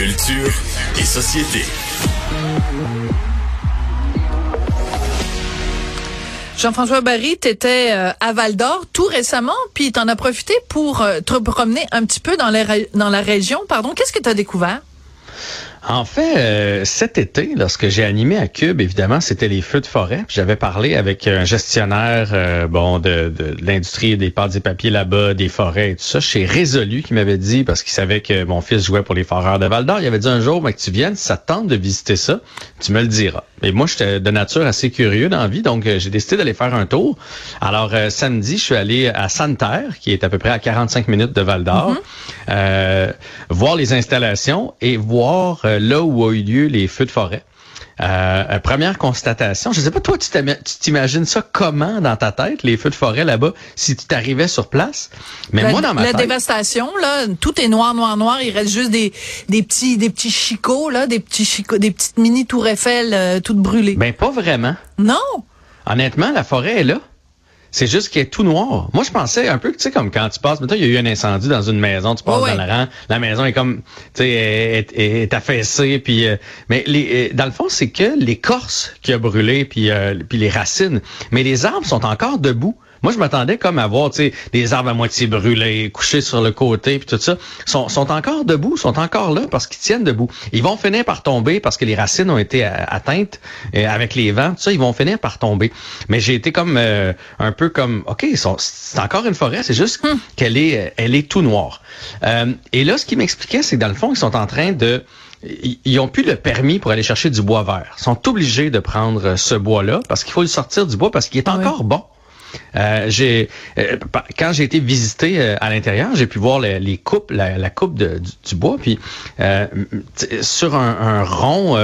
Culture et société. Jean-François Barry, tu étais euh, à Val d'Or tout récemment, puis tu en as profité pour euh, te promener un petit peu dans, dans la région. Pardon, qu'est-ce que tu as découvert? En fait, euh, cet été, lorsque j'ai animé à Cube, évidemment, c'était les feux de forêt. J'avais parlé avec un gestionnaire euh, bon de, de, l'industrie des pâtes et papiers là-bas, des forêts et tout ça, chez Résolu, qui m'avait dit, parce qu'il savait que mon fils jouait pour les foreurs de Val d'Or, il avait dit un jour, mais que tu viennes, ça tente de visiter ça, tu me le diras. Et moi, j'étais de nature assez curieux dans la vie, donc euh, j'ai décidé d'aller faire un tour. Alors, samedi, je suis allé à Santerre, qui est à peu près à 45 minutes de Val d'Or, mm-hmm. voir les installations et voir là où a eu lieu les feux de forêt. Euh, première constatation, je sais pas toi, tu t'imagines ça comment dans ta tête, les feux de forêt là-bas, si tu t'arrivais sur place? Mais moi dans ma la dévastation là, tout est noir, noir, noir. Il reste juste des, des petits des petits chicots là, des petits chicots, des petites mini tours Eiffel euh, toutes brûlées. Ben pas vraiment. Non. Honnêtement, la forêt est là. C'est juste qu'il est tout noir. Moi, je pensais un peu, tu sais, comme quand tu passes, maintenant, il y a eu un incendie dans une maison, tu passes dans le rang, la maison est comme, tu sais, est, est, affaissée, puis, euh, mais les, euh, dans le fond, c'est que l'écorce qui a brûlé, puis, euh, puis les racines, mais les arbres sont encore debout. Moi, je m'attendais comme à voir, tu sais, des arbres à moitié brûlés, couchés sur le côté, puis tout ça. Sont, sont encore debout, sont encore là parce qu'ils tiennent debout. Ils vont finir par tomber parce que les racines ont été euh, atteintes euh, avec les vents, tout ça. Ils vont finir par tomber. Mais j'ai été comme euh, un peu comme, ok, c'est encore une forêt, c'est juste hmm. qu'elle est, elle est tout noire. et là, ce qui m'expliquait, c'est que dans le fond, ils sont en train de ils ont plus le permis pour aller chercher du bois vert. Ils sont obligés de prendre ce bois-là parce qu'il faut le sortir du bois parce qu'il est ah encore bon. Euh, j'ai euh, quand j'ai été visité euh, à l'intérieur, j'ai pu voir les, coupes, la, coupe du, bois, puis sur un, rond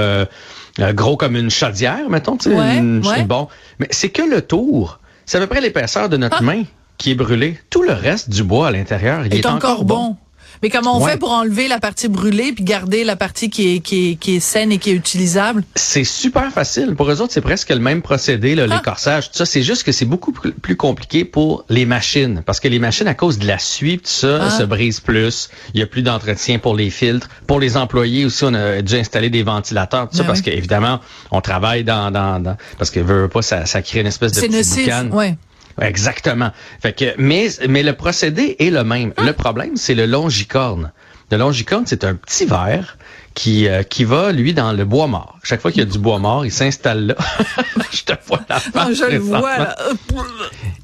gros comme une chaudière, mettons, tu sais, bon, mais c'est que le tour. C'est à peu près l'épaisseur de notre ah. main qui est brûlée. Tout le reste du bois à l'intérieur, il est, encore, bon. Mais comment on fait pour enlever la partie brûlée puis garder la partie qui est, qui est, qui est saine et qui est utilisable? C'est super facile. Pour eux autres, c'est presque le même procédé, là, ah. tout ça. C'est juste que c'est beaucoup plus compliqué pour les machines. Parce que les machines, à cause de la suie, tout ça, ah. se brisent plus. Il y a plus d'entretien pour les filtres. Pour les employés aussi, on a dû installer des ventilateurs, tout ça, ben parce qu'évidemment, on travaille dans, dans, dans, parce que veut pas, ça, ça crée une espèce de petit boucan. Ouais. Exactement. Fait que, mais, mais le procédé est le même. Le problème, c'est le longicorne. Le longicorne, c'est un petit verre qui, euh, qui va, lui, dans le bois mort. Chaque fois qu'il y a du bois mort, il s'installe là. je te vois la non, Je le vois, là.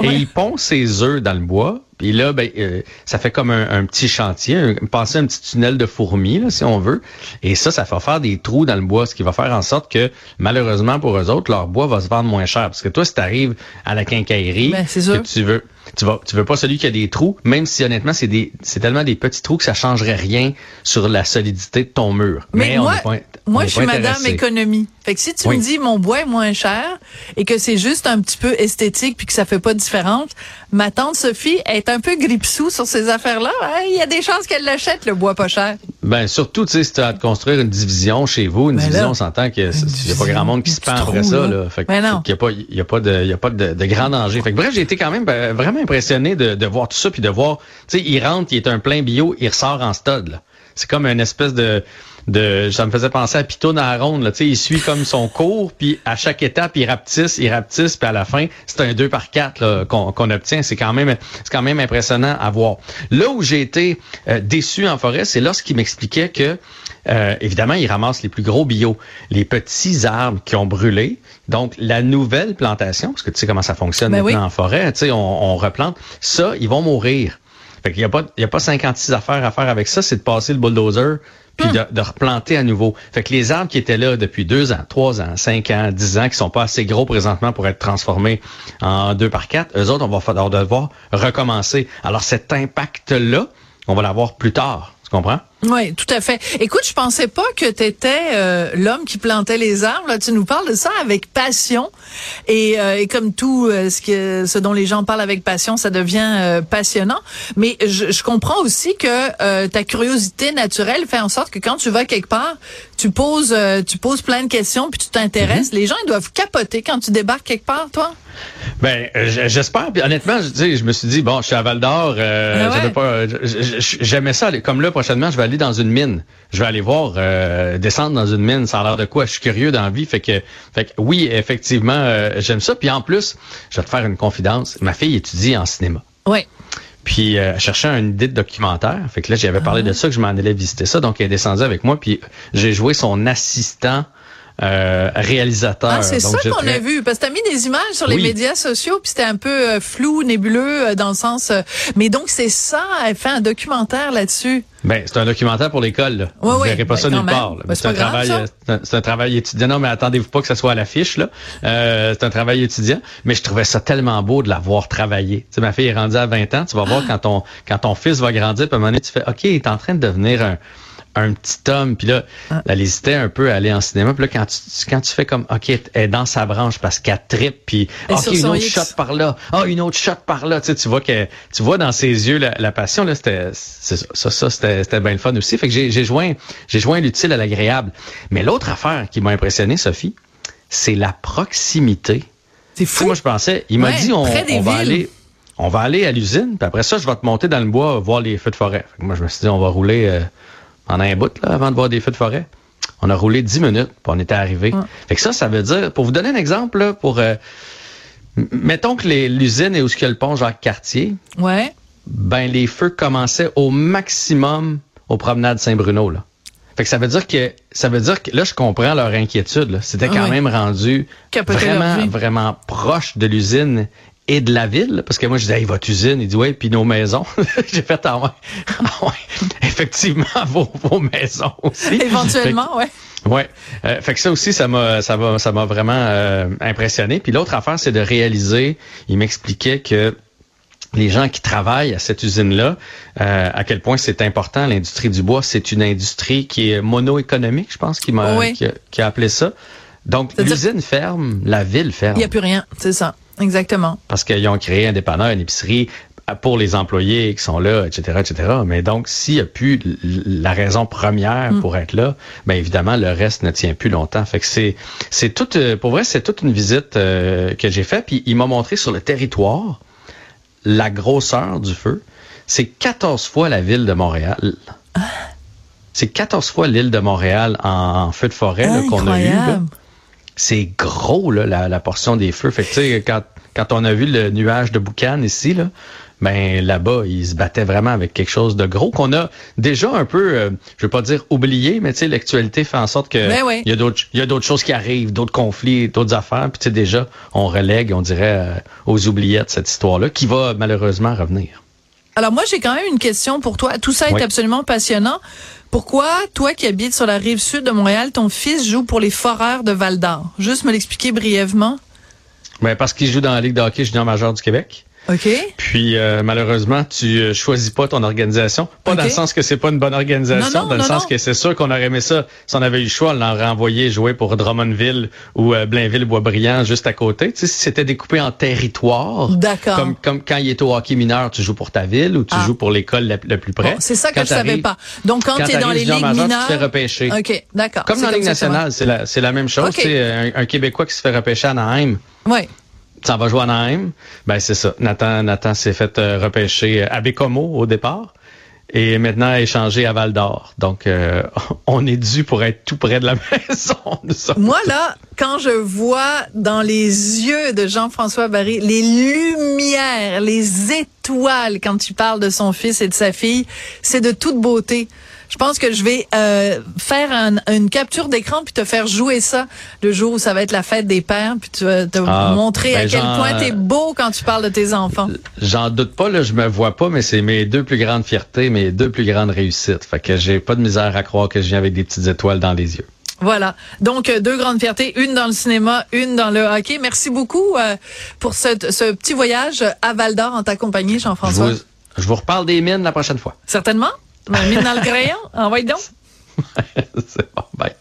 Et il pond ses œufs dans le bois. Puis là, ben, euh, ça fait comme un, petit chantier, un, passer un petit tunnel de fourmis, là, si on veut. Et ça, ça va faire des trous dans le bois, ce qui va faire en sorte que, malheureusement pour eux autres, leur bois va se vendre moins cher. Parce que toi, si tu arrives à la quincaillerie, ben, que tu veux tu vas tu veux pas celui qui a des trous, même si honnêtement c'est des c'est tellement des petits trous que ça changerait rien sur la solidité de ton mur. Mais, moi, moi je suis madame économie. Fait que si tu me dis mon bois est moins cher et que c'est juste un petit peu esthétique puis que ça fait pas de différence, ma tante Sophie est un peu grippe-sous sur ces affaires-là. Il y a des chances qu'elle l'achète le bois pas cher. Ben surtout tu sais si tu as à construire une division chez vous, une ben division on s'entend qu'il y a pas grand monde qui se pend après ça là. Fait ben qu'il y a pas il y a pas de il y a pas de, de grand danger. Fait que bref, j'ai été quand même ben, vraiment impressionné de, de voir tout ça puis de voir tu sais il rentre, il est un plein bio, il ressort en stud C'est comme une espèce de de ça me faisait penser à Pito dans la ronde là, tu sais il suit comme son cours puis à chaque étape il rapetisse, il rapetisse puis à la fin c'est un 2 par 4 qu'on obtient, c'est quand même c'est quand même impressionnant à voir. Là où j'ai été euh, déçu en forêt, c'est lorsqu'il m'expliquait que euh, évidemment, il ramasse les plus gros bio, les petits arbres qui ont brûlé. Donc, la nouvelle plantation, parce que tu sais comment ça fonctionne ben maintenant en forêt, tu sais, on, on replante, ça, ils vont mourir. Fait qu'il n'y a pas, il y a pas 56 affaires à faire avec ça, c'est de passer le bulldozer puis de, replanter à nouveau. Fait que les arbres qui étaient là depuis deux ans, trois ans, cinq ans, dix ans, qui sont pas assez gros présentement pour être transformés en deux par quatre, eux autres, on va devoir recommencer. Alors cet impact-là, on va l'avoir plus tard. Tu comprends? Oui, tout à fait. Écoute, je pensais pas que tu étais euh, l'homme qui plantait les arbres. Là, tu nous parles de ça avec passion. Et, euh, et comme tout euh, ce, que, ce dont les gens parlent avec passion, ça devient passionnant. Mais je, je, comprends aussi que ta curiosité naturelle fait en sorte que quand tu vas quelque part, tu poses, tu poses plein de questions puis tu t'intéresses. Mm-hmm. Les gens, ils doivent capoter quand tu débarques quelque part, toi. Ben, j'espère. Puis honnêtement, je, je me suis dit, bon, je suis à Val d'Or, ah j'aimais ça. Comme là, prochainement, je vais aller aller dans une mine. Je vais aller voir euh, descendre dans une mine. Ça a l'air de quoi? Je suis curieux dans la vie. Fait que, fait que oui, effectivement, euh, j'aime ça. Puis en plus, je vais te faire une confidence. Ma fille étudie en cinéma. Oui. Puis euh, elle cherchait un idée de documentaire. Fait que là, j'avais parlé de ça, que je m'en allais visiter ça. Donc, elle est descendue avec moi. Puis j'ai joué son assistant euh, réalisateur. Ah, c'est ça qu'on a vu. Parce que t'as mis des images sur les Oui. médias sociaux, puis c'était un peu euh, flou, nébuleux euh, dans le sens. euh, mais donc c'est ça, elle fait un documentaire là-dessus. Ben, c'est un documentaire pour l'école. là. Ouais, Vous ouais, verrez pas ben, ça nulle part. Ben, c'est un grave, travail, c'est un- travail étudiant. Non, mais attendez-vous pas que ça soit à l'affiche là. Euh, c'est un travail étudiant. Mais je trouvais ça tellement beau de la voir travailler. Tu sais, ma fille est rendue à 20 ans. Tu vas Ah. voir quand ton quand ton fils va grandir, puis à un moment donné, tu fais, ok, il est en train de devenir un un petit homme, puis là, Ah. elle hésitait un peu à aller en cinéma. Puis là, quand tu, quand tu fais comme, OK, elle est dans sa branche parce qu'elle trippe, puis OK, une autre X. shot par là, ah, une autre shot par là. Tu sais, tu vois que tu vois dans ses yeux la, la passion là, c'était c'est ça, ça, c'était c'était bien le fun aussi. Fait que j'ai j'ai joint j'ai joint l'utile à l'agréable. Mais l'autre affaire qui m'a impressionné, Sophie, c'est la proximité. C'est Tu sais, fou. moi je pensais, il m'a Ouais, dit on, on va aller on va aller à l'usine, puis après ça je vais te monter dans le bois voir les feux de forêt. Moi je me suis dit on va rouler euh, en un bout là avant de voir des feux de forêt. On a roulé 10 minutes, puis on était arrivé. Fait que ça, ça veut dire, pour vous donner un exemple, là, pour euh, mettons que les- l'usine est où ce qu'il y a le pont Jacques Cartier, Ouais. ben les feux commençaient au maximum aux promenades Saint-Bruno là. Fait que ça veut dire que ça veut dire que là je comprends leur inquiétude. C'était Ah quand oui. même rendu vraiment vraiment proche de l'usine et de la ville parce que moi je disais hey, votre usine, il dit ouais puis nos maisons. J'ai fait ah ouais. Ah ouais. Effectivement vos, vos maisons aussi. Éventuellement, ouais. Ouais, euh, fait que ça aussi, ça m'a, ça m'a, ça m'a vraiment euh, impressionné. Puis l'autre affaire, c'est de réaliser. Il m'expliquait que les gens qui travaillent à cette usine-là, euh, à quel point c'est important l'industrie du bois. C'est une industrie qui est mono-économique, je pense, qui m'a, Oui. qui, a, qui a appelé ça. Donc l'usine ferme, la ville ferme, Il n'y a plus rien, c'est ça. Exactement. parce qu'ils ont créé un dépanneur, une épicerie pour les employés qui sont là, etc., etc. Mais donc, s'il n'y a plus la raison première Mm. pour être là, ben évidemment, le reste ne tient plus longtemps. Fait que c'est, c'est toute, euh, pour vrai, c'est toute une visite euh, que j'ai faite. Puis il m'a montré sur le territoire la grosseur du feu. C'est 14 fois la ville de Montréal. C'est 14 fois l'île de Montréal en, en feu de forêt qu'on a eu. là. C'est gros là, la, la portion des feux. Fait que tu sais, quand, quand on a vu le nuage de boucan ici, là, ben là-bas, ils se battaient vraiment avec quelque chose de gros qu'on a déjà un peu, euh, je veux pas dire oublié, mais tu sais, l'actualité fait en sorte que Ben oui. il y a d'autres, il y a d'autres choses qui arrivent, d'autres conflits, d'autres affaires. Puis tu sais, déjà, on relègue, on dirait, euh, aux oubliettes cette histoire-là, qui va malheureusement revenir. Alors moi, j'ai quand même une question pour toi. Tout ça est Oui. absolument passionnant. Pourquoi, toi qui habites sur la rive sud de Montréal, ton fils joue pour les Foreurs de Val-d'Or? Juste me l'expliquer brièvement. Ben, parce qu'il joue dans la Ligue de hockey junior majeur du Québec. OK? Puis euh, malheureusement, tu euh, choisis pas ton organisation. Pas dans le sens que c'est pas une bonne organisation, Non, non, dans le sens que c'est sûr qu'on aurait aimé ça. Si on avait eu le choix, on l'aurait envoyé jouer pour Drummondville ou euh, Blainville-Boisbriand juste à côté. Tu sais, si c'était découpé en territoire, D'accord. comme, comme quand il est au hockey mineur, tu joues pour ta ville ou tu Ah. joues pour l'école la- le plus près. Bon, c'est ça que Quand je savais pas. Donc, quand, quand tu es dans les ligues mineures... tu te fais repêcher. OK, d'accord. Comme dans la Ligue nationale, c'est la, la même chose. Ok. Tu sais, Un, un Québécois qui se fait repêcher à Anaheim, va. S'en vas jouer ben c'est ça. Nathan, Nathan s'est fait euh, repêcher à Bécomo au départ et maintenant échangé à Val d'Or. Donc euh, on est dû pour être tout près de la maison. Moi, là, quand je vois dans les yeux de Jean-François Barry les lumières, les étoiles quand tu parles de son fils et de sa fille, c'est de toute beauté. Je pense que je vais euh, faire un- une capture d'écran puis te faire jouer ça le jour où ça va être la fête des pères puis tu vas te Ah, montrer à ben, quel point t'es beau quand tu parles de tes enfants. J'en doute pas, là, je me vois pas, mais c'est mes deux plus grandes fiertés, mes deux plus grandes réussites. Fait que j'ai pas de misère à croire que je viens avec des petites étoiles dans les yeux. Voilà. Donc euh, deux grandes fiertés, une dans le cinéma, une dans le hockey. Merci beaucoup euh, pour ce, ce petit voyage à Val d'Or en ta compagnie, Je Jean-François. vous, je vous reparle des mines la prochaine fois. Certainement. Mine dans le crayon. Envoie donc. c'est bon, bye.